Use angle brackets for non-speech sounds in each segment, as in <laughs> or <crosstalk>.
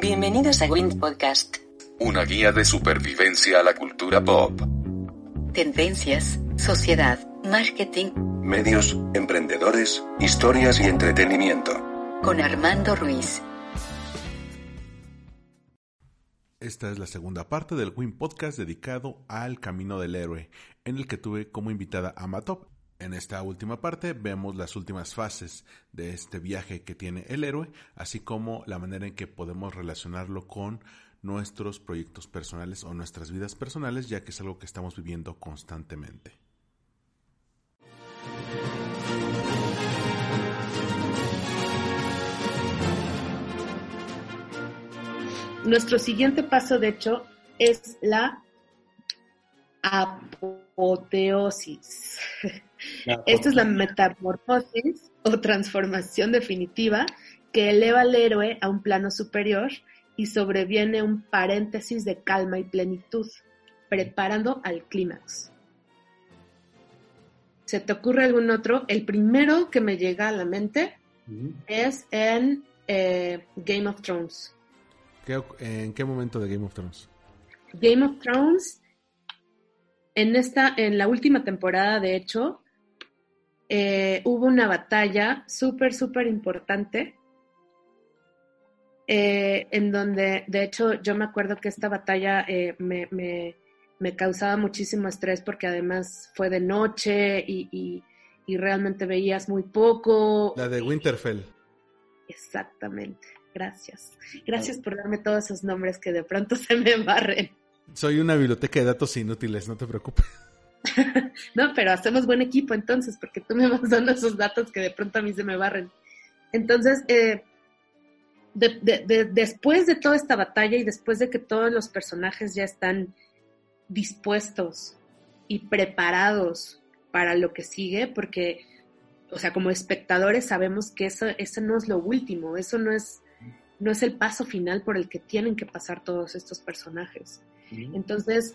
Bienvenidos a Wind Podcast. Una guía de supervivencia a la cultura pop. Tendencias, sociedad, marketing. Medios, emprendedores, historias y entretenimiento. Con Armando Ruiz. Esta es la segunda parte del Win Podcast dedicado al camino del héroe, en el que tuve como invitada a Matop. En esta última parte vemos las últimas fases de este viaje que tiene el héroe, así como la manera en que podemos relacionarlo con nuestros proyectos personales o nuestras vidas personales, ya que es algo que estamos viviendo constantemente. Nuestro siguiente paso, de hecho, es la apoteosis. <laughs> Esta es la metamorfosis o transformación definitiva que eleva al héroe a un plano superior y sobreviene un paréntesis de calma y plenitud, preparando al clímax. ¿Se te ocurre algún otro? El primero que me llega a la mente es en eh, Game of Thrones. ¿En qué momento de Game of Thrones? Game of Thrones, en, esta, en la última temporada, de hecho, eh, hubo una batalla súper, súper importante, eh, en donde, de hecho, yo me acuerdo que esta batalla eh, me, me, causaba muchísimo estrés porque además fue de noche y, y realmente veías muy poco. La de Winterfell. Exactamente. Gracias. Gracias por darme todos esos nombres que de pronto <laughs> se me barren. Soy una biblioteca de datos inútiles, no te preocupes. <laughs> no, pero hacemos buen equipo entonces, porque tú me vas dando esos datos que de pronto a mí se me barren. Entonces, eh, después de toda esta batalla y después de que todos los personajes ya están dispuestos y preparados para lo que sigue, porque, o sea, como espectadores sabemos que eso, eso no es lo último, eso no es no es el paso final por el que tienen que pasar todos estos personajes. Entonces,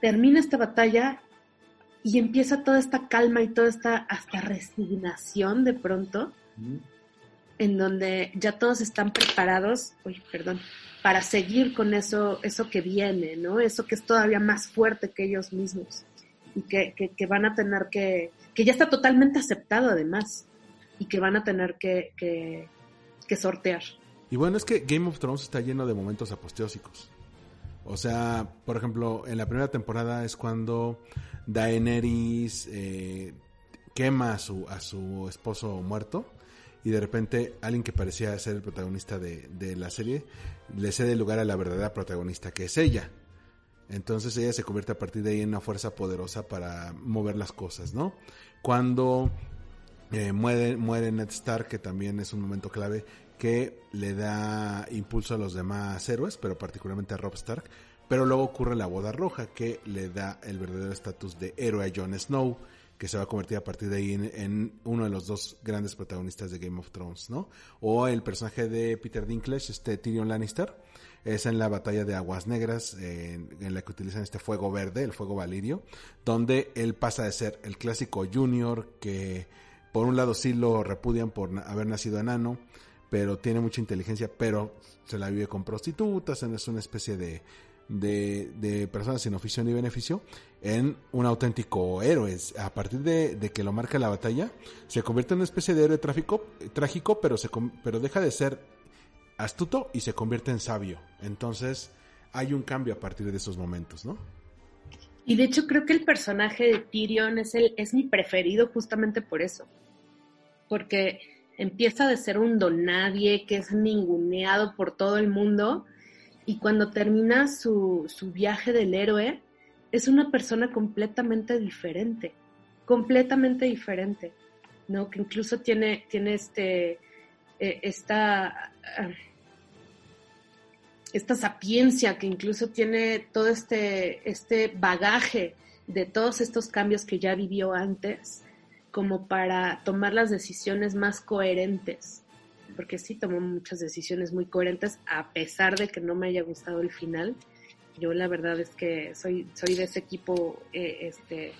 termina esta batalla y empieza toda esta calma y toda esta hasta resignación de pronto, en donde ya todos están preparados, uy, perdón, para seguir con eso, eso que viene, ¿no? Eso que es todavía más fuerte que ellos mismos y que, que, van a tener que, que ya está totalmente aceptado además y que van a tener que, que sortear. Y bueno, es que Game of Thrones está lleno de momentos aposteósicos. O sea, por ejemplo, en la primera temporada es cuando Daenerys eh, quema a su, a su esposo muerto y de repente alguien que parecía ser el protagonista de, de la serie le cede lugar a la verdadera protagonista, que es ella. Entonces ella se convierte a partir de ahí en una fuerza poderosa para mover las cosas, ¿no? Cuando eh, muere, muere Ned Stark, que también es un momento clave, que le da impulso a los demás héroes, pero particularmente a Rob Stark. Pero luego ocurre la boda roja, que le da el verdadero estatus de héroe a Jon Snow, que se va a convertir a partir de ahí en, uno de los dos grandes protagonistas de Game of Thrones, ¿no? O el personaje de Peter Dinklage, este Tyrion Lannister, es en la batalla de Aguas Negras, en, la que utilizan este fuego verde, el fuego valirio, donde él pasa de ser el clásico junior que por un lado sí lo repudian por haber nacido enano, pero tiene mucha inteligencia, pero se la vive con prostitutas, es una especie de, de, de personas sin oficio ni beneficio, en un auténtico héroe. A partir de, que lo marca la batalla, se convierte en una especie de héroe tráfico, trágico, pero, se, pero deja de ser astuto y se convierte en sabio. Entonces, hay un cambio a partir de esos momentos, ¿no? Y de hecho creo que el personaje de Tyrion es, el, es mi preferido justamente por eso. Porque empieza de ser un don nadie que es ninguneado por todo el mundo y cuando termina su, su viaje del héroe es una persona completamente diferente, completamente diferente, ¿no? Que incluso tiene, tiene este, eh, esta, ah, esta sapiencia, que incluso tiene todo este, este bagaje de todos estos cambios que ya vivió antes como para tomar las decisiones más coherentes, porque sí tomó muchas decisiones muy coherentes a pesar de que no me haya gustado el final. Yo la verdad es que soy, soy de ese equipo eh, este,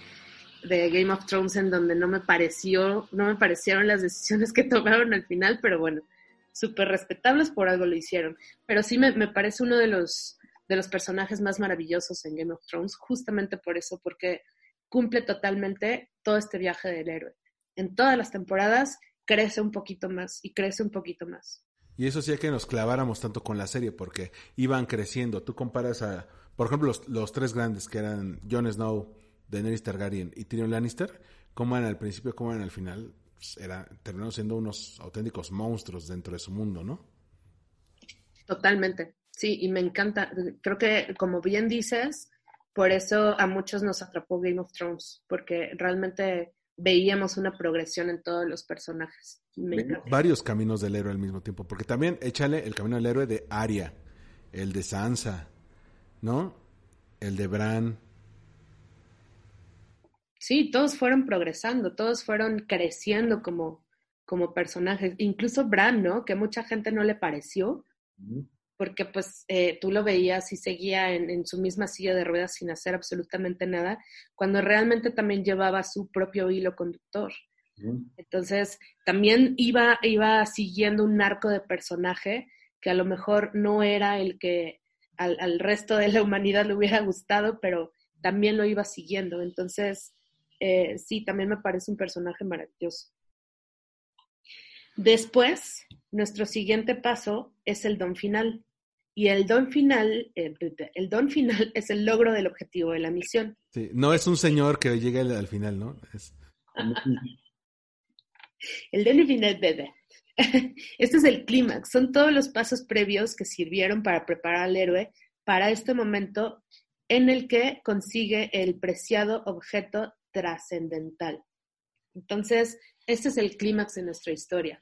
de Game of Thrones en donde no me pareció, no me parecieron las decisiones que <laughs> tomaron al final, pero bueno, súper respetables, por algo lo hicieron. Pero sí me, me parece uno de los, de los personajes más maravillosos en Game of Thrones, justamente por eso, porque cumple totalmente todo este viaje del héroe. En todas las temporadas crece un poquito más y crece un poquito más. Y eso sí que nos claváramos tanto con la serie, porque iban creciendo. Tú comparas a, por ejemplo, los, los tres grandes que eran Jon Snow, Daenerys Targaryen y Tyrion Lannister, cómo eran al principio, cómo eran al final, pues era, terminaron siendo unos auténticos monstruos dentro de su mundo, ¿no? Totalmente, sí, y me encanta. Creo que, como bien dices, por eso a muchos nos atrapó Game of Thrones, porque realmente veíamos una progresión en todos los personajes. Varios caminos del héroe al mismo tiempo, porque también échale el camino del héroe de Arya, el de Sansa, ¿no? El de Bran. Sí, todos fueron progresando, todos fueron creciendo como, como personajes, incluso Bran, ¿no? Que mucha gente no le pareció, porque pues eh, tú lo veías y seguía en, su misma silla de ruedas sin hacer absolutamente nada, cuando realmente también llevaba su propio hilo conductor. Entonces, también iba, iba siguiendo un arco de personaje que a lo mejor no era el que al, resto de la humanidad le hubiera gustado, pero también lo iba siguiendo. Entonces, eh, sí, también me parece un personaje maravilloso. Después, nuestro siguiente paso es el don final. Y el don final, eh, <laughs> el don final es el logro del objetivo de la misión. Sí, no es un señor que llegue al final, ¿no? Es... <laughs> el don final, bebé. <laughs> Este es el clímax, son todos los pasos previos que sirvieron para preparar al héroe para este momento en el que consigue el preciado objeto trascendental. Entonces, este es el clímax de nuestra historia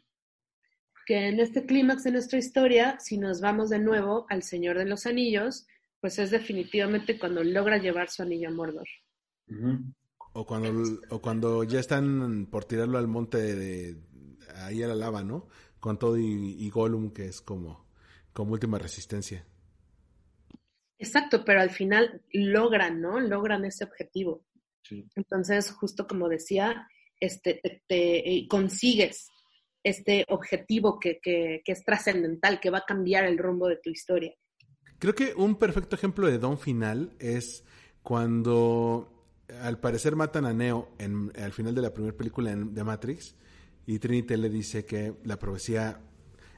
que en este clímax de nuestra historia, si nos vamos de nuevo al Señor de los Anillos, pues es definitivamente cuando logra llevar su anillo a Mordor. O cuando, o cuando ya están por tirarlo al monte de, ahí a la lava, ¿no? Con todo y, Gollum, que es como, como última resistencia. Exacto, pero al final logran, ¿no? Logran ese objetivo. Entonces, justo como decía, este, te eh, consigues este objetivo que, que, es trascendental, que va a cambiar el rumbo de tu historia. Creo que un perfecto ejemplo de don final es cuando al parecer matan a Neo en, al final de la primera película de Matrix y Trinity le dice que la profecía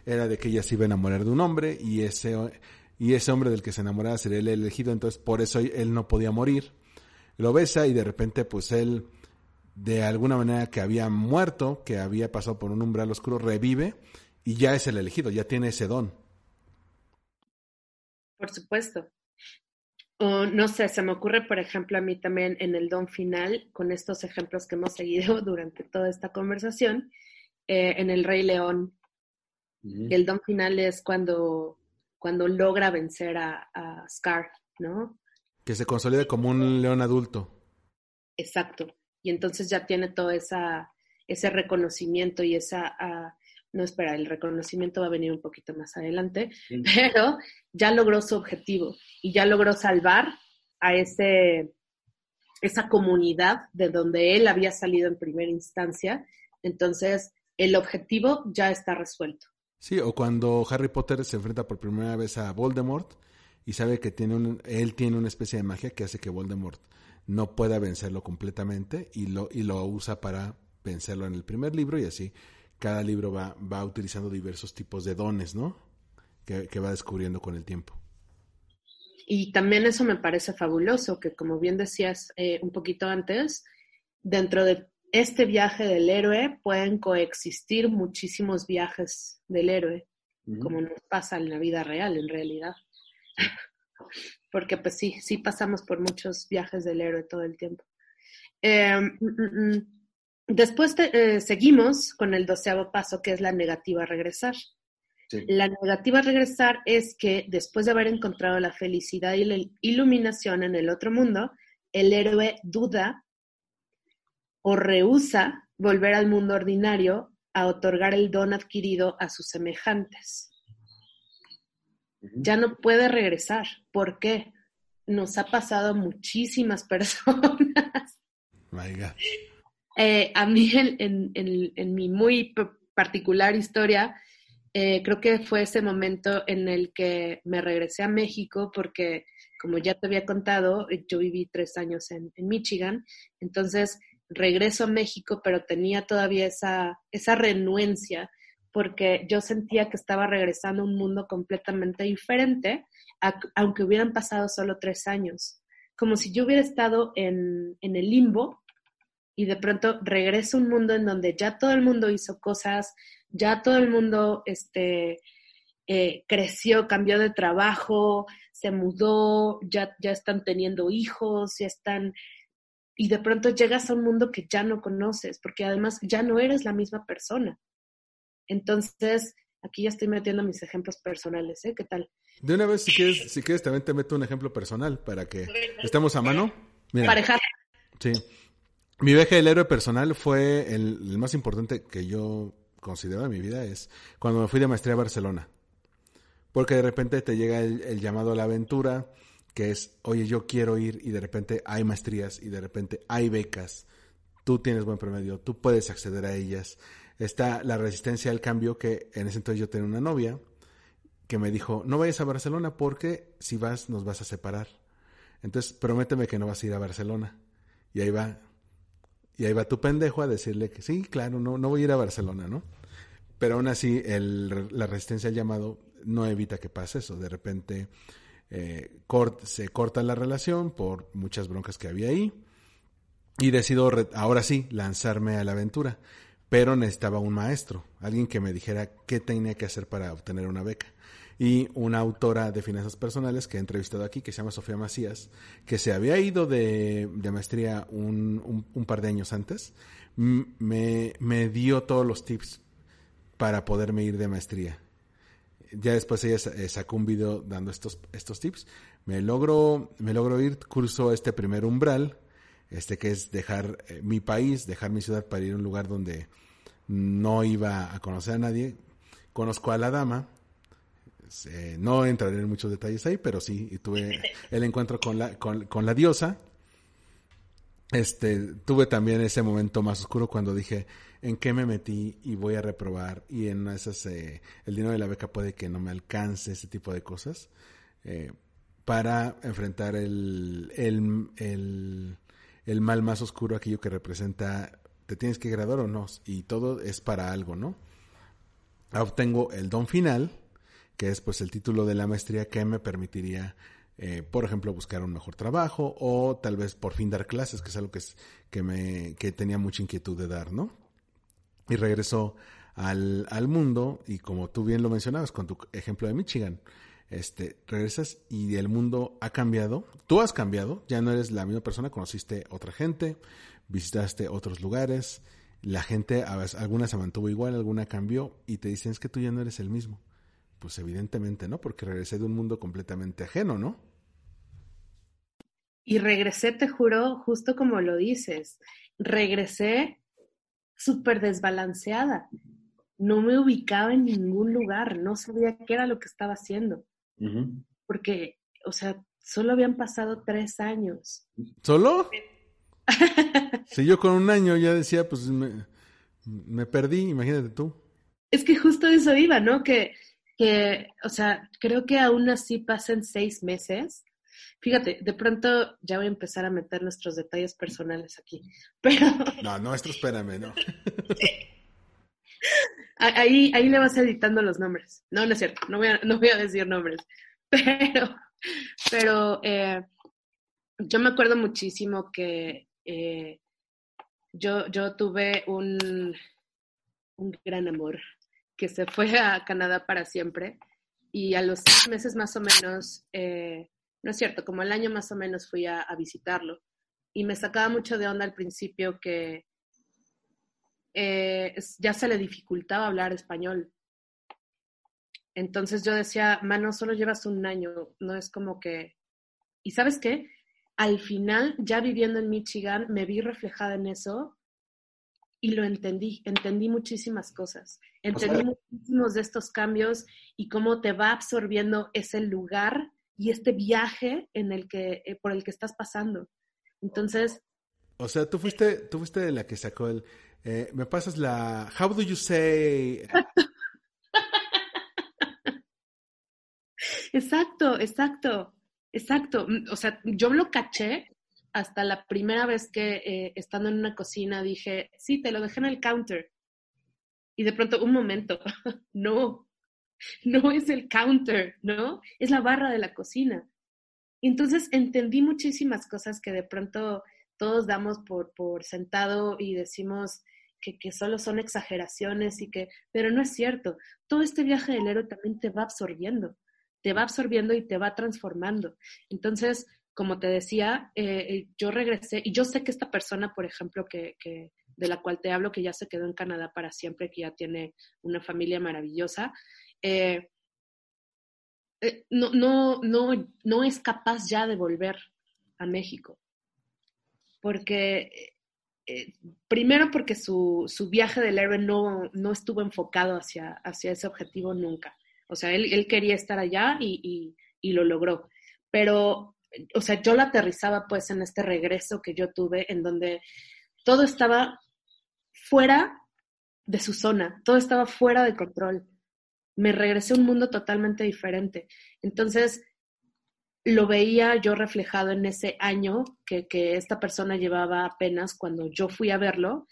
era de que ella se iba a enamorar de un hombre y ese, y ese hombre del que se enamoraba sería el elegido, entonces por eso él no podía morir. Lo besa y de repente pues él de alguna manera que había muerto, que había pasado por un umbral oscuro, revive y ya es el elegido, ya tiene ese don. Por supuesto. O no sé, se me ocurre, por ejemplo, a mí también en el don final, con estos ejemplos que hemos seguido <laughs> durante toda esta conversación, eh, en el Rey León. El don final es cuando, cuando logra vencer a, a Scar, ¿no? Que se consolida como un león adulto. Exacto y entonces ya tiene todo esa, ese reconocimiento y esa... Ah, no, espera, el reconocimiento va a venir un poquito más adelante, pero ya logró su objetivo y ya logró salvar a ese, esa comunidad de donde él había salido en primera instancia. Entonces, el objetivo ya está resuelto. Sí, o cuando Harry Potter se enfrenta por primera vez a Voldemort y sabe que tiene un, él tiene una especie de magia que hace que Voldemort no pueda vencerlo completamente y lo, y lo usa para vencerlo en el primer libro y así cada libro va, va utilizando diversos tipos de dones, ¿no? Que, va descubriendo con el tiempo. Y también eso me parece fabuloso, que como bien decías eh, un poquito antes, dentro de este viaje del héroe pueden coexistir muchísimos viajes del héroe, como nos pasa en la vida real, en realidad <laughs> porque pues sí, sí pasamos por muchos viajes del héroe todo el tiempo. Em, mm, mm, después eh, seguimos con el doceavo paso, que es la negativa a regresar. La negativa a regresar es que después de haber encontrado la felicidad y la iluminación en el otro mundo, el héroe duda o rehúsa volver al mundo ordinario a otorgar el don adquirido a sus semejantes ya no puede regresar. ¿Por qué? Nos ha pasado a muchísimas <laughs> personas. Eh, a mí, en, mi muy particular historia, eh, creo que fue ese momento en el que me regresé a México porque, como ya te había contado, yo viví tres años en, en Michigan, entonces regreso a México, pero tenía todavía esa, esa renuencia porque yo sentía que estaba regresando a un mundo completamente diferente, aunque hubieran pasado solo tres años. Como si yo hubiera estado en, en el limbo y de pronto regreso a un mundo en donde ya todo el mundo hizo cosas, ya todo el mundo este, eh, creció, cambió de trabajo, se mudó, ya, ya están teniendo hijos, ya están... Y de pronto llegas a un mundo que ya no conoces, porque además ya no eres la misma persona. Entonces, aquí ya estoy metiendo mis ejemplos personales, ¿eh? ¿Qué tal? De una vez, si quieres, si quieres también te meto un ejemplo personal para que estemos a mano. Mira, Parejar. Sí. Mi viaje del héroe personal fue el, el, más importante que yo considero en mi vida, es cuando me fui de maestría a Barcelona. Porque de repente te llega el, el llamado a la aventura, que es, oye, yo quiero ir y de repente hay maestrías y de repente hay becas. Tú tienes buen promedio, tú puedes acceder a ellas está la resistencia al cambio que en ese entonces yo tenía una novia que me dijo, no vayas a Barcelona porque si vas nos vas a separar. Entonces prométeme que no vas a ir a Barcelona. Y ahí va, y ahí va tu pendejo a decirle que sí, claro, no, no voy a ir a Barcelona, ¿no? Pero aún así el, la resistencia al llamado no evita que pase eso. De repente eh, se corta la relación por muchas broncas que había ahí y decido ahora sí lanzarme a la aventura pero necesitaba un maestro, alguien que me dijera qué tenía que hacer para obtener una beca. Y una autora de finanzas personales que he entrevistado aquí, que se llama Sofía Macías, que se había ido de, maestría un, par de años antes, me, me dio todos los tips para poderme ir de maestría. Ya después ella eh, sacó un video dando estos, estos tips. Me logro, me logro ir, curso este primer umbral, este que es dejar eh, mi país, dejar mi ciudad para ir a un lugar donde no iba a conocer a nadie. Conozco a la dama, no entraré en muchos detalles ahí, pero sí, tuve <laughs> el encuentro con la, con, la diosa. Este, tuve también ese momento más oscuro cuando dije, ¿en qué me metí y voy a reprobar? Y en esas, eh, el dinero de la beca puede que no me alcance, ese tipo de cosas, eh, para enfrentar el, el, el mal más oscuro, aquello que representa, te tienes que graduar o no, y todo es para algo, ¿no? Obtengo el don final, que es pues el título de la maestría que me permitiría, eh, por ejemplo, buscar un mejor trabajo o tal vez por fin dar clases, que es algo que, es, que, me, que tenía mucha inquietud de dar, ¿no? Y regreso al, al mundo y como tú bien lo mencionabas con tu ejemplo de Michigan, este, regresas y el mundo ha cambiado, tú has cambiado, ya no eres la misma persona, conociste otra gente, visitaste otros lugares, la gente, alguna se mantuvo igual, alguna cambió y te dicen es que tú ya no eres el mismo. Pues evidentemente no, porque regresé de un mundo completamente ajeno, ¿no? Y regresé, te juro, justo como lo dices, regresé súper desbalanceada. No me ubicaba en ningún lugar, no sabía qué era lo que estaba haciendo. Porque, o sea, solo habían pasado tres años. ¿Solo? si <laughs> yo con un año ya decía, pues me, me, perdí, imagínate tú. Es que justo eso iba, ¿no? Que, que, o sea, creo que aún así pasen seis meses. Fíjate, de pronto ya voy a empezar a meter nuestros detalles personales aquí, <laughs> pero... No, nuestro, espérame, ¿no? <laughs> Ahí, ahí le vas editando los nombres. No, no es cierto, no voy a, no voy a decir nombres. <laughs> Pero, pero eh, yo me acuerdo muchísimo que eh, yo, yo tuve un, un gran amor que se fue a Canadá para siempre y a los seis meses más o menos, eh, no es cierto, como el año más o menos fui a, a visitarlo y me sacaba mucho de onda al principio que eh, ya se le dificultaba hablar español. Entonces yo decía, mano, solo llevas un año, no es como que... ¿Y sabes qué? Al final, ya viviendo en Michigan, me vi reflejada en eso y lo entendí, entendí muchísimas cosas, entendí muchísimos de estos cambios y cómo te va absorbiendo ese lugar y este viaje en el que, eh, por el que estás pasando. Entonces... O sea, tú fuiste, tú fuiste la que sacó el, eh, me pasas la How do you say? <laughs> Exacto, exacto, exacto. O sea, yo lo caché hasta la primera vez que eh, estando en una cocina dije, sí, te lo dejé en el counter. Y de pronto, un momento, <laughs> no, no es el counter, ¿no? Es la barra de la cocina. Entonces entendí muchísimas cosas que de pronto todos damos por, por sentado y decimos que, que, solo son exageraciones y que, pero no es cierto. Todo este viaje del héroe también te va absorbiendo, te va absorbiendo y te va transformando. Entonces, como te decía, eh, eh, yo regresé y yo sé que esta persona, por ejemplo, que, que, de la cual te hablo, que ya se quedó en Canadá para siempre, que ya tiene una familia maravillosa, eh, no, no, no, no es capaz ya de volver a México. Porque, eh, primero porque su, su, viaje del héroe no, no estuvo enfocado hacia, hacia, ese objetivo nunca. O sea, él, él quería estar allá y, y, lo logró. Pero, o sea, yo lo aterrizaba pues en este regreso que yo tuve, en donde todo estaba fuera de su zona, todo estaba fuera de control me regresé a un mundo totalmente diferente. Entonces, lo veía yo reflejado en ese año que, que, esta persona llevaba apenas cuando yo fui a verlo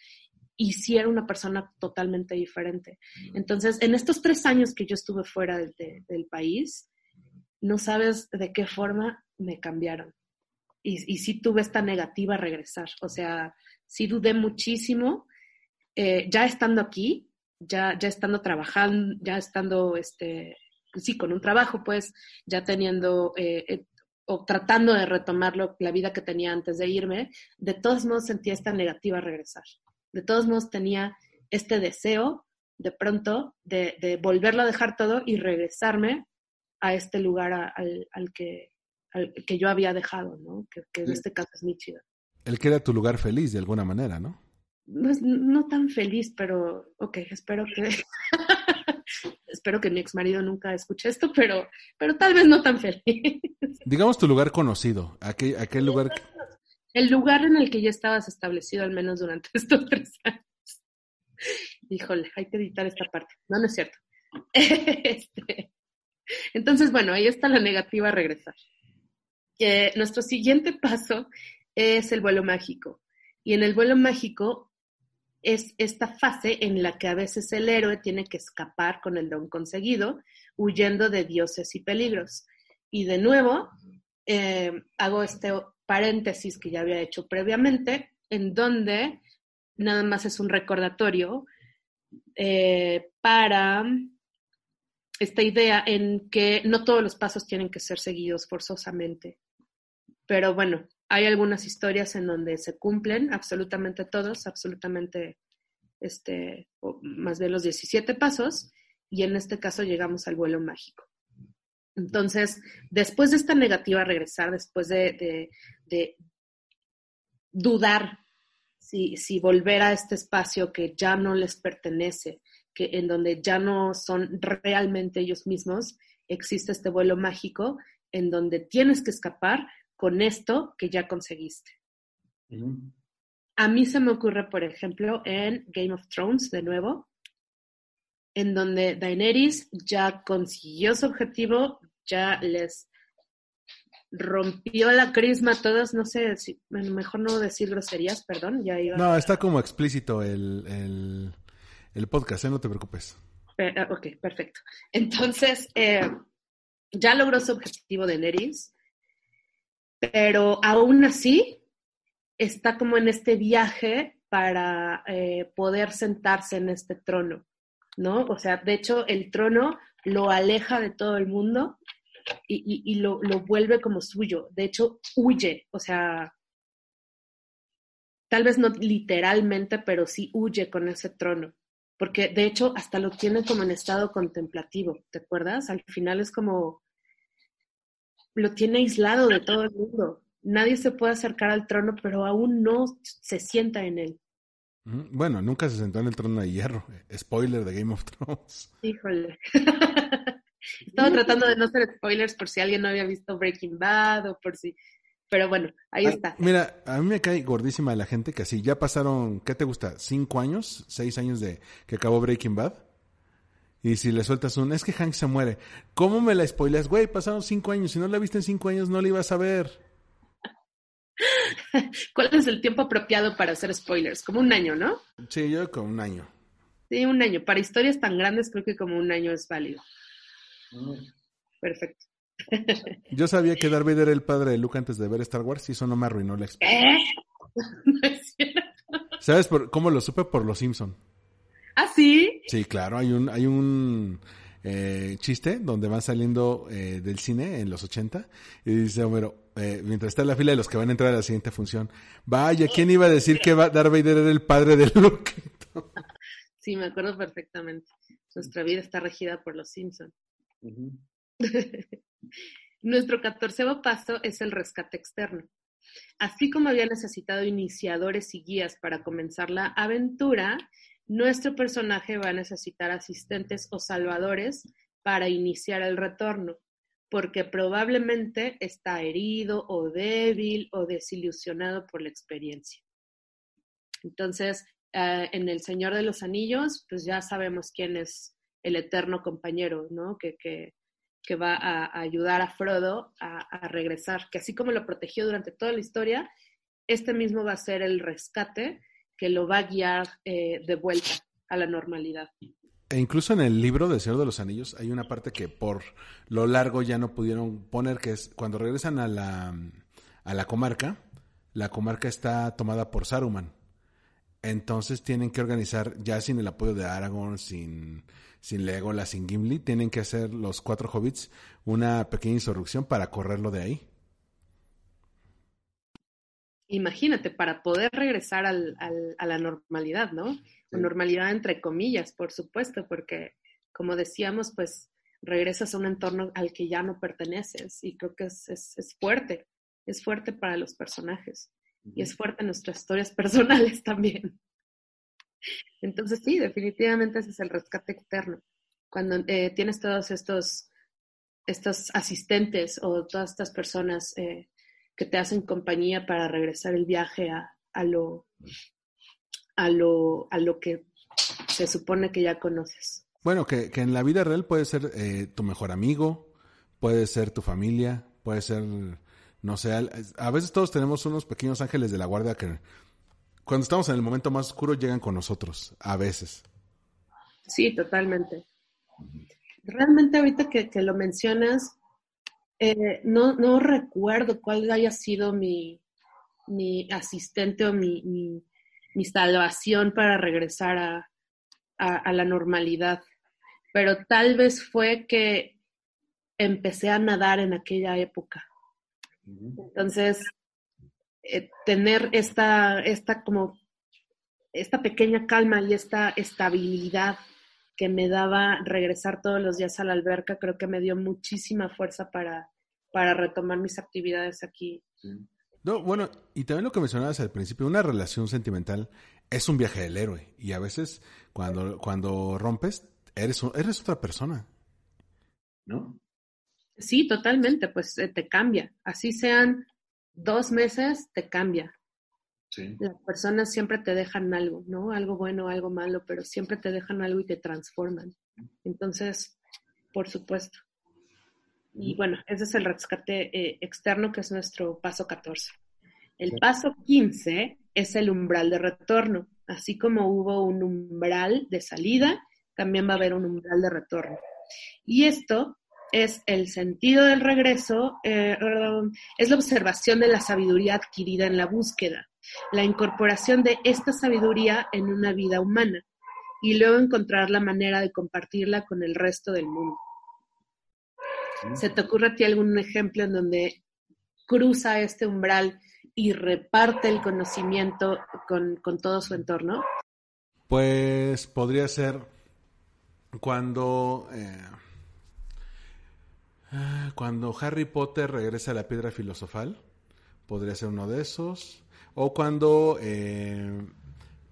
y sí era una persona totalmente diferente. Entonces, en estos tres años que yo estuve fuera de, de, del país, no sabes de qué forma me cambiaron. Y, y sí tuve esta negativa a regresar. O sea, sí dudé muchísimo. Eh, ya estando aquí, ya, ya estando trabajando, ya estando, este, sí, con un trabajo, pues, ya teniendo eh, eh, o tratando de retomar la vida que tenía antes de irme, de todos modos sentía esta negativa a regresar. De todos modos tenía este deseo de pronto de, de volverlo a dejar todo y regresarme a este lugar a, al, al, que, al que yo había dejado, ¿no? Que, que en este caso es mi ciudad. El que era tu lugar feliz de alguna manera, ¿no? no, no tan feliz, pero ok, espero que <laughs> espero que mi ex marido nunca escuche esto, pero, pero tal vez no tan feliz. Digamos tu lugar conocido, aquel, aquel lugar. El lugar en el que ya estabas establecido, al menos durante <laughs> estos tres años. Híjole, hay que editar esta parte. No, no es cierto. <laughs> Este, entonces, bueno, ahí está la negativa a regresar. Que nuestro siguiente paso es el vuelo mágico. Y en el vuelo mágico es esta fase en la que a veces el héroe tiene que escapar con el don conseguido, huyendo de dioses y peligros. Y de nuevo, eh, hago este paréntesis que ya había hecho previamente, en donde nada más es un recordatorio eh, para esta idea en que no todos los pasos tienen que ser seguidos forzosamente. Pero bueno, hay algunas historias en donde se cumplen absolutamente todos, absolutamente, este, más bien los 17 pasos, y en este caso llegamos al vuelo mágico. Entonces, después de esta negativa regresar, después de, de, de dudar si, si, volver a este espacio que ya no les pertenece, que en donde ya no son realmente ellos mismos, existe este vuelo mágico en donde tienes que escapar, con esto que ya conseguiste. Uh -huh. A mí se me ocurre, por ejemplo, en Game of Thrones, de nuevo, en donde Daenerys ya consiguió su objetivo, ya les rompió la crisma a todos, no sé, si, bueno, mejor no decir groserías, perdón, ya iba. No, está como explícito el, el, el podcast, ¿eh? no te preocupes. Eh, ok, perfecto. Entonces, eh, ya logró su objetivo Daenerys, pero aún así está como en este viaje para eh, poder sentarse en este trono, ¿no? O sea, de hecho, el trono lo aleja de todo el mundo y, lo, lo, vuelve como suyo. De hecho, huye, o sea, tal vez no literalmente, pero sí huye con ese trono. Porque de hecho hasta lo tiene como en estado contemplativo, ¿te acuerdas? Al final es como, lo tiene aislado de todo el mundo. Nadie se puede acercar al trono, pero aún no se sienta en él. Bueno, nunca se sentó en el trono de hierro. Spoiler de Game of Thrones. Híjole. <laughs> Estaba tratando de no hacer spoilers por si alguien no había visto Breaking Bad o por si... Pero bueno, ahí está. Mira, a mí me cae gordísima la gente que así, ya pasaron, ¿qué te gusta? ¿Cinco años? ¿Seis años de que acabó Breaking Bad? Y si le sueltas un, es que Hank se muere. ¿Cómo me la spoileas? Güey, pasaron cinco años. Si no la viste en cinco años, no la ibas a ver. <laughs> ¿Cuál es el tiempo apropiado para hacer spoilers? Como un año, ¿no? Sí, yo con un año. Sí, un año. Para historias tan grandes creo que como un año es válido. Perfecto. Yo sabía que Darth Vader era el padre de Luke antes de ver Star Wars y eso no me arruinó la experiencia. ¿Eh? <laughs> No es cierto. ¿Sabes por, cómo lo supe? Por Los Simpson. ¿Ah, sí? Sí, claro, hay un, hay un eh, chiste donde van saliendo eh, del cine en los 80 y dice Homero, eh, mientras está en la fila de los que van a entrar a la siguiente función, vaya, ¿quién iba a decir que va, Darth Vader era el padre de Luke? <laughs> Sí, me acuerdo perfectamente. Nuestra vida está regida por los Simpson. <laughs> Nuestro catorceavo paso es el rescate externo. Así como había necesitado iniciadores y guías para comenzar la aventura, nuestro personaje va a necesitar asistentes o salvadores para iniciar el retorno, porque probablemente está herido o débil o desilusionado por la experiencia. Entonces, eh, en El Señor de los Anillos, pues ya sabemos quién es el eterno compañero, ¿no? Que, que, va a, ayudar a Frodo a regresar, que así como lo protegió durante toda la historia, este mismo va a ser el rescate que lo va a guiar eh, de vuelta a la normalidad. E incluso en el libro de Señor de los Anillos hay una parte que por lo largo ya no pudieron poner, que es cuando regresan a la, a la comarca, la comarca está tomada por Saruman. Entonces tienen que organizar, ya sin el apoyo de Aragorn, sin, sin Legolas, sin Gimli, tienen que hacer los cuatro hobbits una pequeña insurrección para correrlo de ahí. Imagínate, para poder regresar al, al, a la normalidad, ¿no? Sí. Normalidad entre comillas, por supuesto, porque como decíamos, pues regresas a un entorno al que ya no perteneces y creo que es, es, es fuerte, es fuerte para los personajes y es fuerte en nuestras historias <laughs> personales también. Entonces sí, definitivamente ese es el rescate externo. Cuando eh, tienes todos estos, estos asistentes o todas estas personas eh, que te hacen compañía para regresar el viaje a, a, lo, a, lo, a lo que se supone que ya conoces. Bueno, que, que en la vida real puede ser eh, tu mejor amigo, puede ser tu familia, puede ser, no sé, a veces todos tenemos unos pequeños ángeles de la guardia que cuando estamos en el momento más oscuro llegan con nosotros, a veces. Sí, totalmente. Realmente ahorita que, que lo mencionas, eh, no, no recuerdo cuál haya sido mi, mi asistente o mi, mi, mi salvación para regresar a, a, a la normalidad, pero tal vez fue que empecé a nadar en aquella época. Entonces, eh, tener esta, esta como, esta pequeña calma y esta estabilidad que me daba regresar todos los días a la alberca, creo que me dio muchísima fuerza para, para retomar mis actividades aquí. No, bueno, y también lo que mencionabas al principio, una relación sentimental es un viaje del héroe. Y a veces cuando, cuando rompes, eres, un- eres otra persona. ¿No? Sí, totalmente, pues eh, te cambia. Así sean dos meses, te cambia. Sí. Las personas siempre te dejan algo, ¿no? Algo bueno, algo malo, pero siempre te dejan algo y te transforman. Entonces, por supuesto. Y bueno, ese es el rescate eh, externo, que es nuestro paso 14. El paso 15 es el umbral de retorno. Así como hubo un umbral de salida, también va a haber un umbral de retorno. Y esto es el sentido del regreso, eh, es la observación de la sabiduría adquirida en la búsqueda, la incorporación de esta sabiduría en una vida humana y luego encontrar la manera de compartirla con el resto del mundo. ¿Se te ocurre a ti algún ejemplo en donde cruza este umbral y reparte el conocimiento con, con todo su entorno? Pues podría ser cuando eh, ah, cuando Harry Potter regresa a la piedra filosofal, podría ser uno de esos. O cuando eh,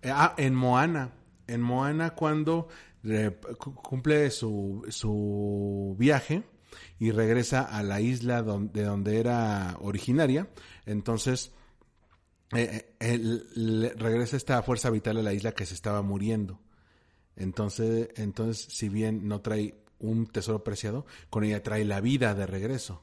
ah, en Moana, en Moana cuando cu- cumple su, su viaje y regresa a la isla don- de donde era originaria, entonces eh, eh, él- le- regresa esta fuerza vital a la isla que se estaba muriendo. Entonces, entonces, si bien no trae un tesoro preciado, con ella trae la vida de regreso,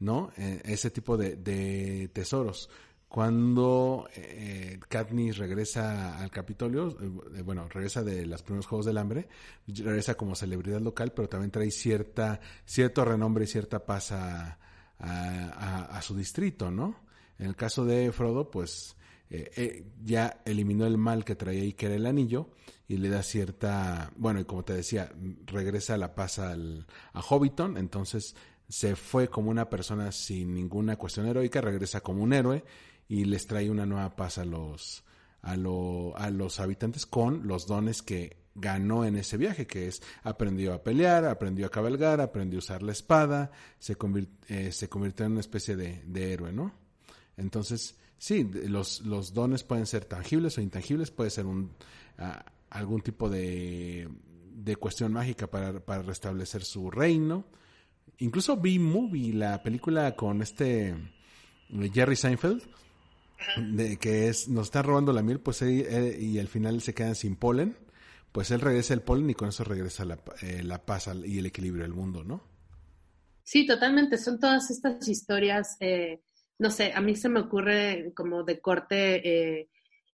¿no? Eh, ese tipo de, de tesoros. Cuando eh, Katniss regresa al Capitolio, eh, bueno, regresa de los primeros Juegos del Hambre, regresa como celebridad local, pero también trae cierta, cierto renombre y cierta paz a, su distrito, ¿no? En el caso de Frodo, pues eh, eh, ya eliminó el mal que traía ahí, que era el anillo, y le da cierta, bueno, y como te decía, regresa la paz al, a Hobbiton, entonces se fue como una persona sin ninguna cuestión heroica, regresa como un héroe y les trae una nueva paz a los, a, lo, a los habitantes con los dones que ganó en ese viaje, que es aprendió a pelear, aprendió a cabalgar, aprendió a usar la espada, se, eh, se convirtió en una especie de, héroe, ¿no? Entonces, sí, los, los dones pueden ser tangibles o intangibles, puede ser un, algún tipo de, de cuestión mágica para, para, restablecer su reino. Incluso vi Movie, la película con este Jerry Seinfeld, de que es nos está robando la miel, pues él, y al final se quedan sin polen, pues él regresa el polen y con eso regresa la, eh, la paz y el equilibrio del mundo, ¿no? Sí, totalmente. Son todas estas historias eh, no sé, a mí se me ocurre como de corte eh,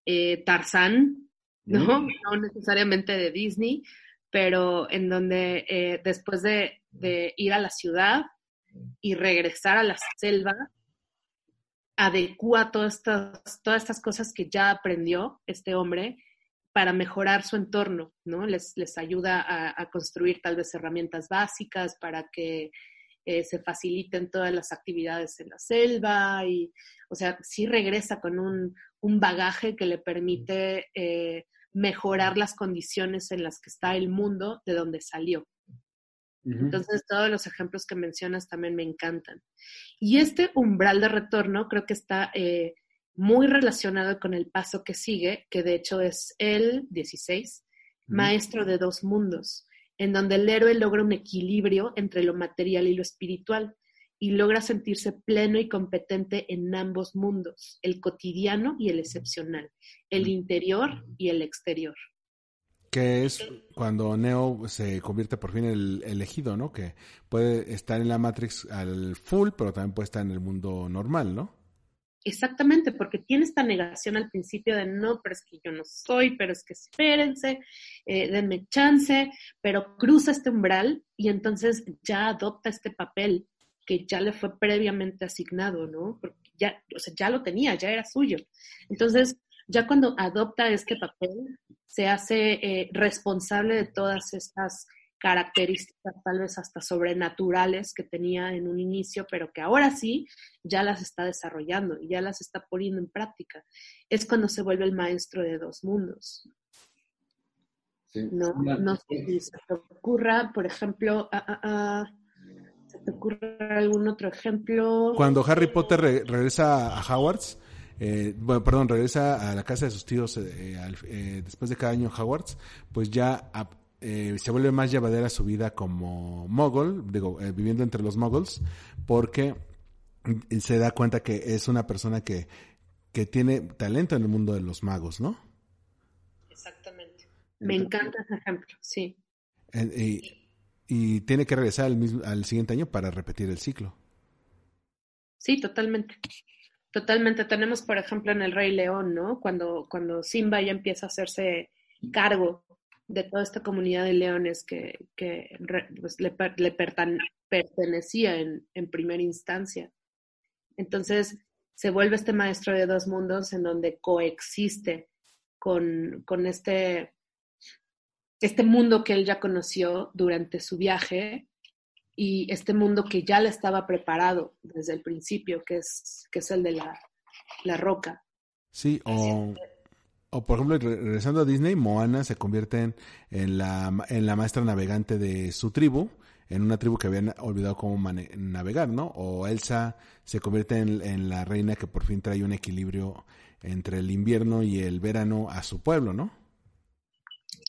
eh, Tarzán, ¿no? Mm. <laughs> No necesariamente de Disney, pero en donde eh, después de, de, ir a la ciudad y regresar a la selva, adecua todas estas, todas estas cosas que ya aprendió este hombre para mejorar su entorno, ¿no? Les, les ayuda a, construir tal vez herramientas básicas para que eh, se faciliten todas las actividades en la selva y, o sea, sí regresa con un, un bagaje que le permite eh, mejorar las condiciones en las que está el mundo de donde salió. Entonces, todos los ejemplos que mencionas también me encantan. Y este umbral de retorno creo que está eh, muy relacionado con el paso que sigue, que de hecho es el 16, maestro de dos mundos en donde el héroe logra un equilibrio entre lo material y lo espiritual y logra sentirse pleno y competente en ambos mundos, el cotidiano y el excepcional, el interior y el exterior. Que es cuando Neo se convierte por fin en el elegido, ¿no? Que puede estar en la Matrix al full, pero también puede estar en el mundo normal, ¿no? Exactamente, porque tiene esta negación al principio de no, pero es que yo no soy, pero es que espérense, eh, denme chance, pero cruza este umbral y entonces ya adopta este papel que ya le fue previamente asignado, ¿no? Porque ya, o sea, ya lo tenía, ya era suyo. Entonces, ya cuando adopta este papel, se hace eh, responsable de todas estas características tal vez hasta sobrenaturales que tenía en un inicio, pero que ahora sí ya las está desarrollando y ya las está poniendo en práctica. Es cuando se vuelve el maestro de dos mundos. No, no sé si se te ocurra, por ejemplo, ah, ah, ah, ¿se te ocurre algún otro ejemplo? Cuando Harry Potter re regresa a Hogwarts, eh, bueno, perdón, regresa a la casa de sus tíos eh, al, eh, después de cada año Hogwarts, pues ya eh, se vuelve más llevadera su vida como mogul, digo, eh, viviendo entre los moguls, porque se da cuenta que es una persona que, que tiene talento en el mundo de los magos, ¿no? Exactamente. Me encanta ese ejemplo, sí. y, y, tiene que regresar al, mismo, al siguiente año para repetir el ciclo. Sí, totalmente. Totalmente. Tenemos, por ejemplo, en El Rey León, ¿no? Cuando, cuando Simba ya empieza a hacerse cargo de toda esta comunidad de leones que, que pues, le, pertenecía en, en, primera instancia. Entonces se vuelve este maestro de dos mundos en donde coexiste con, con este, este mundo que él ya conoció durante su viaje y este mundo que ya le estaba preparado desde el principio, que es, que es el de la, la roca. Sí, o, o por ejemplo, regresando a Disney, Moana se convierte en, en, la, en la maestra navegante de su tribu, en una tribu que habían olvidado cómo navegar, ¿no? O Elsa se convierte en, en, la reina que por fin trae un equilibrio entre el invierno y el verano a su pueblo, ¿no?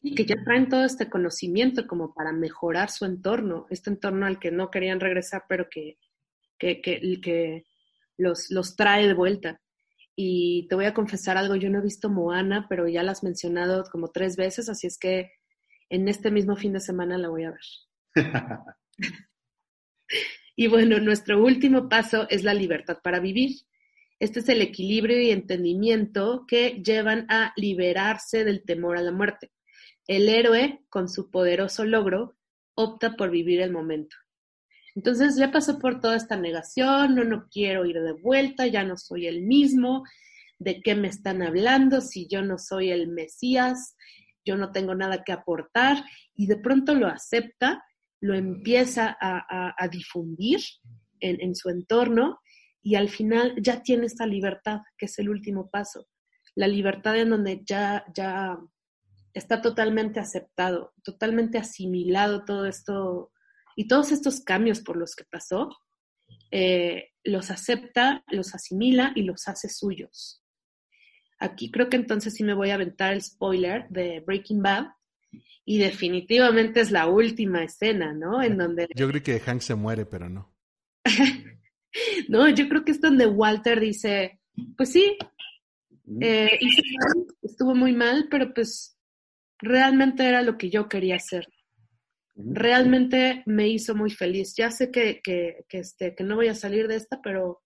Y que ya traen todo este conocimiento como para mejorar su entorno, este entorno al que no querían regresar, pero que, que, que, que los, los trae de vuelta. Y te voy a confesar algo, yo no he visto Moana, pero ya la has mencionado como tres veces, así es que en este mismo fin de semana la voy a ver. <laughs> y bueno, nuestro último paso es la libertad para vivir. Este es el equilibrio y entendimiento que llevan a liberarse del temor a la muerte. El héroe, con su poderoso logro, opta por vivir el momento. Entonces ya pasó por toda esta negación, no, no quiero ir de vuelta, ya no soy el mismo, de qué me están hablando, si yo no soy el Mesías, yo no tengo nada que aportar, y de pronto lo acepta, lo empieza a, difundir en, en su entorno y al final ya tiene esta libertad, que es el último paso. La libertad en donde ya, ya está totalmente aceptado, totalmente asimilado todo esto y todos estos cambios por los que pasó, eh, los acepta, los asimila y los hace suyos. Aquí creo que entonces sí me voy a aventar el spoiler de Breaking Bad. Y definitivamente es la última escena, ¿no? En donde... Yo creo que Hank se muere, pero no. <laughs> no, yo creo que es donde Walter dice, pues sí, eh, hice mal, estuvo muy mal, pero pues realmente era lo que yo quería hacer. Realmente me hizo muy feliz. Ya sé que, que, que, este, que no voy a salir de esta, pero,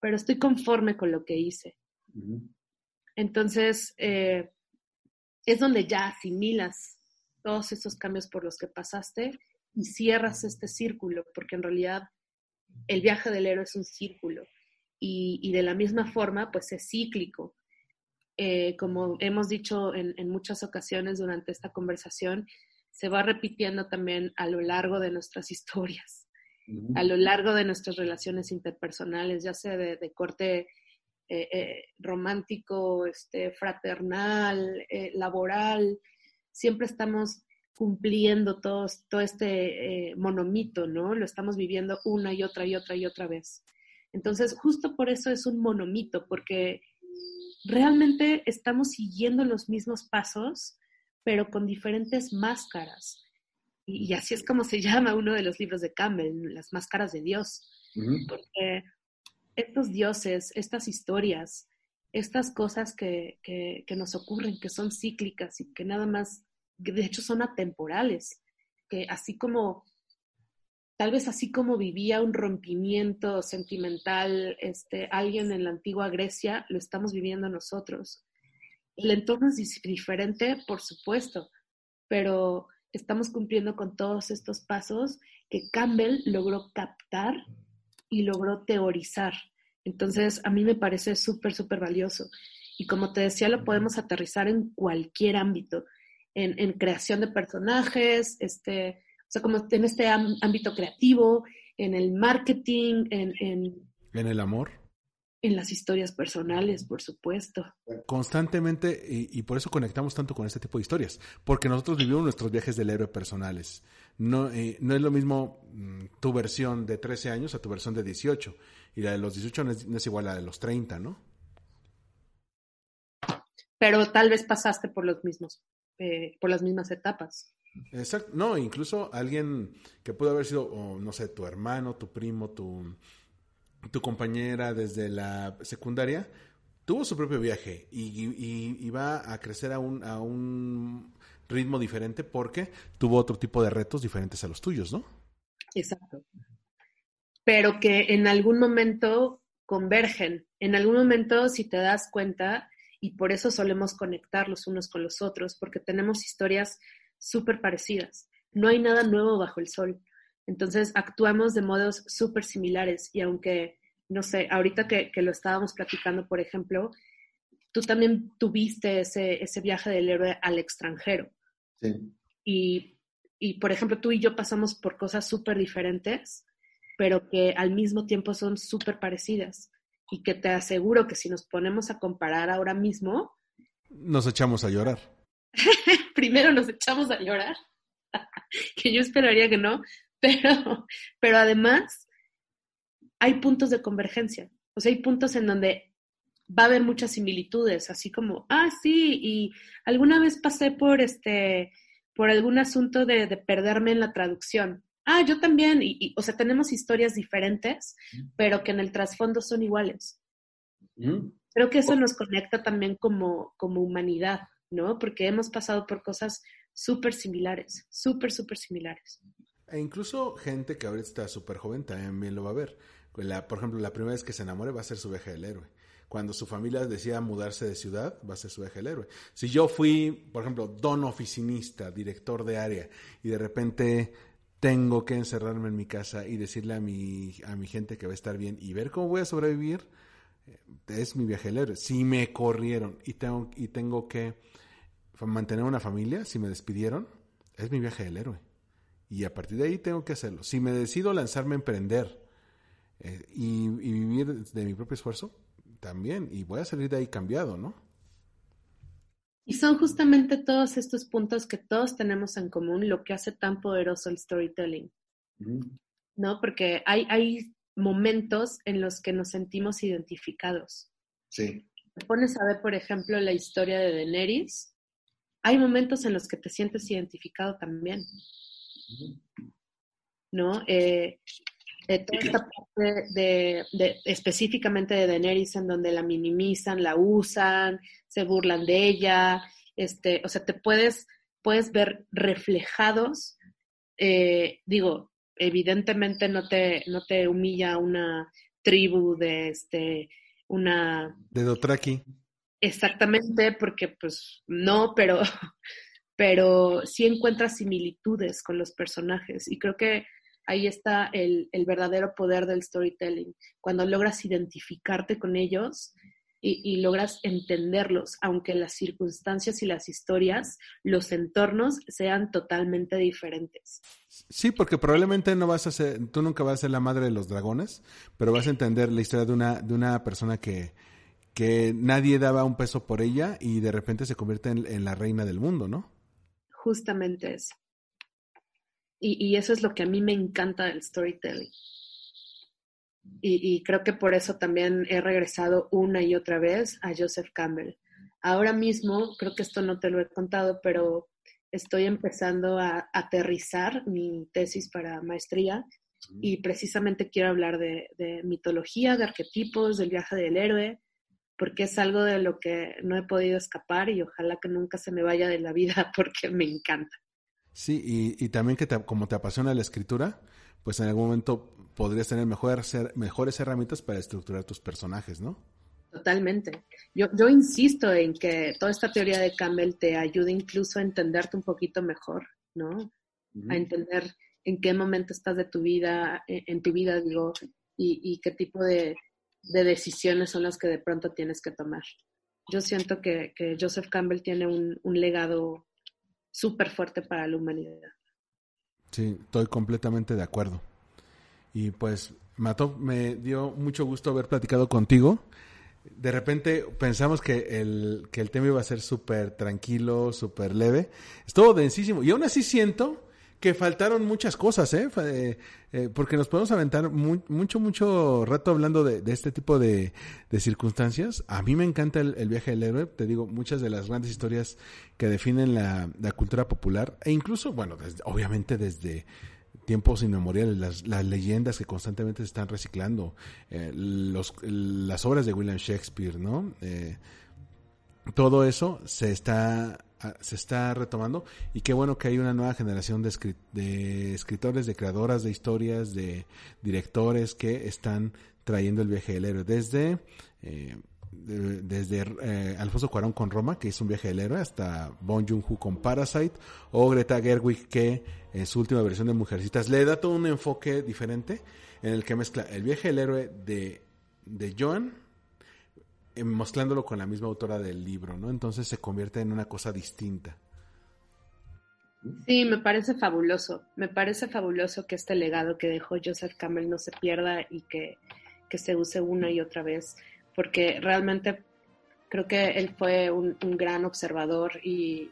pero estoy conforme con lo que hice. Entonces, eh, es donde ya asimilas todos esos cambios por los que pasaste y cierras este círculo, porque en realidad el viaje del héroe es un círculo y, de la misma forma, pues es cíclico. Eh, como hemos dicho en, muchas ocasiones durante esta conversación, se va repitiendo también a lo largo de nuestras <laughs> historias, a lo largo de nuestras relaciones interpersonales, ya sea de corte eh, eh, romántico, este, fraternal, eh, laboral, siempre estamos cumpliendo todo, todo este monomito, ¿no? Lo estamos viviendo una y otra y otra y otra vez. Entonces, justo por eso es un monomito, porque realmente estamos siguiendo los mismos pasos, pero con diferentes máscaras. Y, así es como se <laughs> llama uno de los libros de Campbell, las máscaras de Dios. Porque estos dioses, estas historias, estas cosas que, que, nos ocurren, que son cíclicas y que nada más, de hecho son atemporales, que así como, tal vez así como vivía un rompimiento sentimental este, alguien en la antigua Grecia, lo estamos viviendo nosotros. El entorno es diferente, por supuesto, pero estamos cumpliendo con todos estos pasos que Campbell logró captar y logró teorizar. Entonces, a mí me parece súper, súper valioso. Y como te decía, lo podemos aterrizar en cualquier ámbito, en, creación de personajes, este, sea, como en este ámbito creativo, en el marketing, en, en... En el amor. En las historias personales, por supuesto. Constantemente, y, por eso conectamos tanto con este tipo de historias, porque nosotros vivimos nuestros viajes del héroe personales. No, eh, no es lo mismo mm, tu versión de 13 años a tu versión de 18, y la de los 18 no es, igual a la de los 30, ¿no? Pero tal vez pasaste por los mismos, eh, por las mismas etapas. Exacto, no, incluso alguien que pudo haber sido, no sé, tu hermano, tu primo, tu tu compañera desde la secundaria tuvo su propio viaje y, va a crecer a un, a un ritmo diferente porque tuvo otro tipo de retos diferentes a los tuyos, ¿no? Exacto. Pero que en algún momento convergen, en algún momento si te das cuenta, y por eso solemos conectar los unos con los otros, porque tenemos historias súper parecidas. No hay nada nuevo bajo el sol. Entonces actuamos de modos súper similares y aunque, no sé, ahorita que, lo estábamos platicando, por ejemplo, tú también tuviste ese, ese viaje del héroe al extranjero. Sí. Y, y, por ejemplo, tú y yo pasamos por cosas súper diferentes, pero que al mismo tiempo son súper parecidas. Y que te aseguro que si nos ponemos a comparar ahora mismo... Nos echamos a llorar. <laughs> Primero nos echamos a llorar, <laughs> que yo esperaría que no, pero, pero además hay puntos de convergencia, o sea, hay puntos en donde va a haber muchas similitudes, así como, ah, sí, y alguna vez pasé por este, por algún asunto de, perderme en la traducción. Ah, yo también, y, o sea, tenemos historias diferentes, pero que en el trasfondo son iguales. Creo que eso nos conecta también como, como humanidad, ¿no? Porque hemos pasado por cosas súper similares, súper, súper similares. E incluso gente que ahorita está súper joven también lo va a ver. La, por ejemplo, la primera vez que se enamore va a ser su viaje del héroe. Cuando su familia decida mudarse de ciudad, va a ser su viaje del héroe. Si yo fui, por ejemplo, don oficinista, director de área, y de repente tengo que encerrarme en mi casa y decirle a mi, a mi gente que va a estar bien y ver cómo voy a sobrevivir, eh, es mi viaje del héroe. Si me corrieron y tengo, y tengo que mantener una familia, si me despidieron, es mi viaje del héroe. Y a partir de ahí tengo que hacerlo. Si me decido lanzarme a emprender eh, y, vivir de mi propio esfuerzo, también. Y voy a salir de ahí cambiado, ¿no? Y son justamente todos estos puntos que todos tenemos en común lo que hace tan poderoso el storytelling. ¿No? Porque hay, hay momentos en los que nos sentimos identificados. Sí. Te pones a ver, por ejemplo, la historia de Daenerys. Hay momentos en los que te sientes identificado también. ¿No? Eh, toda esta parte de, específicamente de Daenerys en donde la minimizan, la usan, se burlan de ella, este, o sea, te puedes, puedes ver reflejados, eh, digo, evidentemente no te, no te humilla una tribu de este, una... De Dotraki. Exactamente, porque pues no, pero <laughs> pero sí encuentras similitudes con los personajes y creo que ahí está el, verdadero poder del storytelling, cuando logras identificarte con ellos y, logras entenderlos, aunque las circunstancias y las historias, los entornos sean totalmente diferentes. Sí, porque probablemente no vas a ser, tú nunca vas a ser la madre de los dragones, pero vas a entender la historia de una, de una persona que, que nadie daba un peso por ella y de repente se convierte en la reina del mundo, ¿no? justamente eso. Y, eso es lo que a mí me encanta del storytelling. Y, creo que por eso también he regresado una y otra vez a Joseph Campbell. Ahora mismo, creo que esto no te lo he contado, pero estoy empezando a aterrizar mi tesis para maestría y precisamente quiero hablar de, de, mitología, de arquetipos, del viaje del héroe, porque es algo de lo que no he podido escapar y ojalá que nunca se me vaya de la vida <laughs> porque me encanta. Sí, y, también que como te apasiona la escritura, pues en algún momento podrías tener mejor, ser, mejores herramientas para estructurar tus personajes, ¿no? Totalmente. Yo, yo insisto en que toda esta teoría de Campbell te ayuda incluso a entenderte un poquito mejor, ¿no? A entender en qué momento estás de tu vida, en, en tu vida, digo, y, y qué tipo de, de decisiones son las que de pronto tienes que tomar. Yo siento que, Joseph Campbell tiene un, legado súper fuerte para la humanidad. Sí, estoy completamente de acuerdo. Y pues, Mato, me dio mucho gusto haber platicado contigo. De repente pensamos que el, que el tema iba a ser súper tranquilo, súper leve. Estuvo densísimo. Y aún así siento que faltaron muchas cosas, ¿eh? eh, eh porque nos podemos aventar mucho, mucho rato hablando de, este tipo de, circunstancias. A mí me encanta el, viaje del héroe, te digo, muchas de las grandes historias que definen la, cultura popular, e incluso, bueno, obviamente desde tiempos inmemoriales, las, leyendas que constantemente se están reciclando, eh, las obras de William Shakespeare, ¿no? Eh, todo eso se está se está retomando. Y qué bueno que hay una nueva generación de, de escritores, de creadoras de historias, de directores que están trayendo el viaje del héroe. Desde eh, desde eh, Alfonso Cuarón con Roma, que es un viaje del héroe, hasta Bon Joon-ho con Parasite, o Greta Gerwig, que en su última versión de Mujercitas le da todo un enfoque diferente en el que mezcla el viaje del héroe de, de Joan mezclándolo con la misma autora del libro, ¿no? Entonces se convierte en una cosa distinta. Sí, me parece fabuloso. Me parece fabuloso que este legado que dejó Joseph Campbell no se pierda y que, se use una y otra vez, porque realmente creo que él fue un, gran observador y,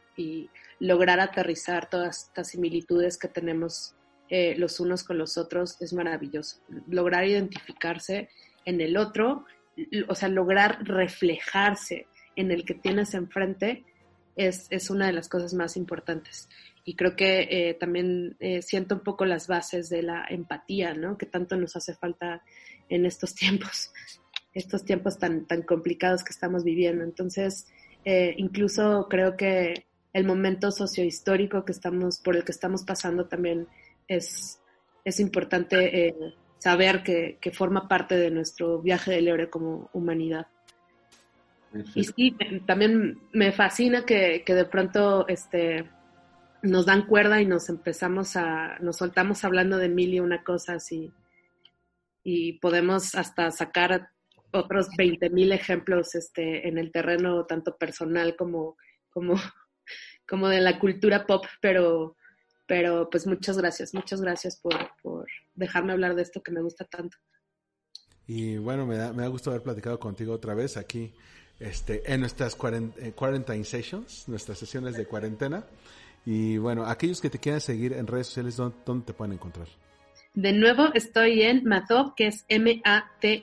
lograr aterrizar todas estas similitudes que tenemos eh, los unos con los otros es maravilloso. Lograr identificarse en el otro o sea, lograr reflejarse en el que tienes enfrente es, es una de las cosas más importantes. Y creo que eh, también eh, siento un poco las bases de la empatía, ¿no? Que tanto nos hace falta en estos <laughs> tiempos, estos tiempos tan, tan complicados que estamos viviendo. Entonces, eh, incluso creo que el momento sociohistórico que estamos, por el que estamos pasando también es, es importante eh, saber que, que, forma parte de nuestro viaje del héroe como humanidad. Y sí, también me fascina que, que, de pronto este, nos dan cuerda y nos empezamos a, nos soltamos hablando de mil y una cosas y, y podemos hasta sacar otros 20 mil ejemplos este, en el terreno tanto personal como, como, <laughs> como de la cultura pop, pero, pero pues muchas gracias, muchas gracias por, por dejarme hablar de esto que me gusta tanto. Y bueno, me da, me da gusto haber platicado contigo otra vez aquí este, en nuestras eh, quarantine sessions, nuestras sesiones de cuarentena. Y bueno, aquellos que te quieran seguir en redes sociales, ¿dónde, dónde te pueden encontrar? De nuevo, estoy en Mathob, que es M-A-T-H-O-B,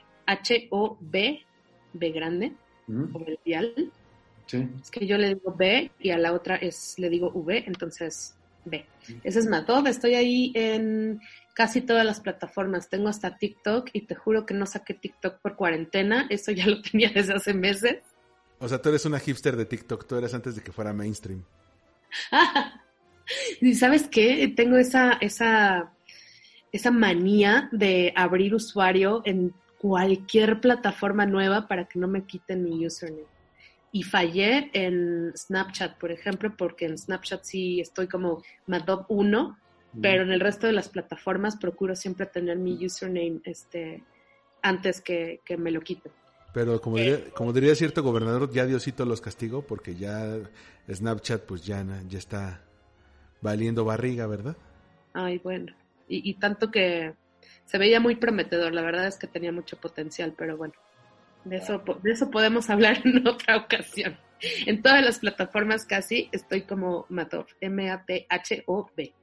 B grande, mm. o vertical. Sí. Es que yo le digo B y a la otra es le digo V, entonces B. Ese es Mathob, estoy ahí en casi todas las plataformas. Tengo hasta TikTok y te juro que no saqué TikTok por cuarentena, eso ya lo <laughs> tenía desde hace meses. O sea, tú eres una hipster de TikTok, tú eres antes de que fuera mainstream. <laughs> y sabes qué, tengo esa, esa esa manía de abrir usuario en cualquier plataforma nueva para que no me quiten mi username. Y fallé en Snapchat, por ejemplo, porque en Snapchat sí estoy como Madob 1, pero en el resto de las plataformas procuro siempre tener mi username este, antes que, me lo quiten. Pero como diría, como diría cierto gobernador, ya Diosito los castigó porque ya Snapchat pues ya, ya está valiendo barriga, ¿verdad? Ay, bueno y, tanto que se veía muy prometedor, la verdad es que tenía mucho potencial, pero bueno, de eso, de eso podemos <laughs> hablar en otra ocasión. En todas las plataformas casi estoy como Matov, M-A-T-H-O-B.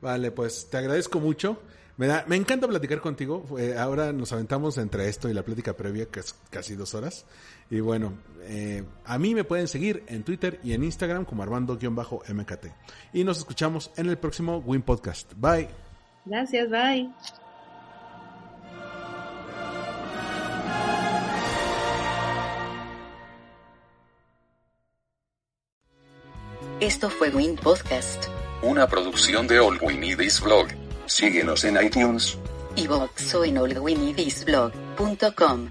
Vale, pues te agradezco mucho. Me, da, me encanta platicar contigo. ahora nos aventamos entre esto y la plática previa, que es casi dos horas. Y bueno, eh, a mí me pueden seguir en Twitter y en Instagram como Armando-MKT. Y nos escuchamos en el próximo Win Podcast. Bye. Gracias, bye. Esto fue Win Podcast. Una producción de All We Need Is Blog. Síguenos en iTunes. Y o en allwinidisblog.com.